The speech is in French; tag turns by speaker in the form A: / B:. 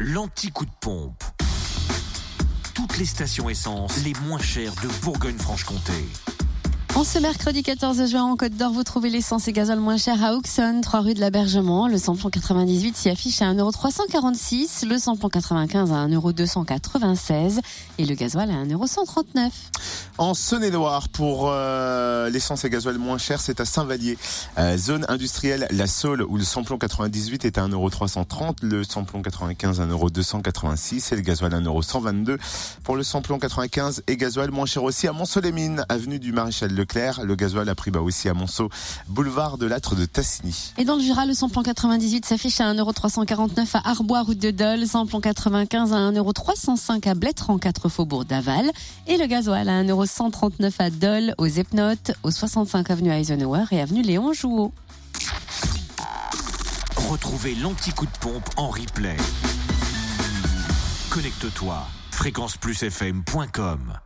A: l'anti-coup de pompe. Toutes les stations essence les moins chères de Bourgogne-Franche-Comté.
B: En ce mercredi 14 juin en Côte d'Or, vous trouvez l'essence et gasoil moins cher à Auxonne, 3 rue de l'Abergement. Le samplon 98 s'y affiche à 1,346€, le samplon 95 à 1,296€ et le gasoil à 1,139€.
C: En Saône-et-Loire, pour euh, l'essence et gasoil moins cher, c'est à Saint-Vallier. Euh, zone industrielle La Saule, où le samplon 98 est à 1,330€, le samplon 95 à 1,286€ et le gasoil à 1,122€. Pour le samplon 95 et gasoil moins cher aussi à Mont-Solémine, avenue du Maréchal Leclerc. Le gasoil a pris bas aussi à Monceau, boulevard de l'Âtre de Tassigny.
B: Et dans le Jura, le samplon 98 s'affiche à 1,349€ à Arbois, route de Dole, samplon 95 à 1,305€ à Blettre en 4 faubourg d'Aval et le gasoil à 1,139€ à Dole, aux Epnotes, au 65 avenue Eisenhower et avenue Léon Jouot.
A: Retrouvez l'anti-coup de pompe en replay. Connecte-toi fréquenceplusfm.com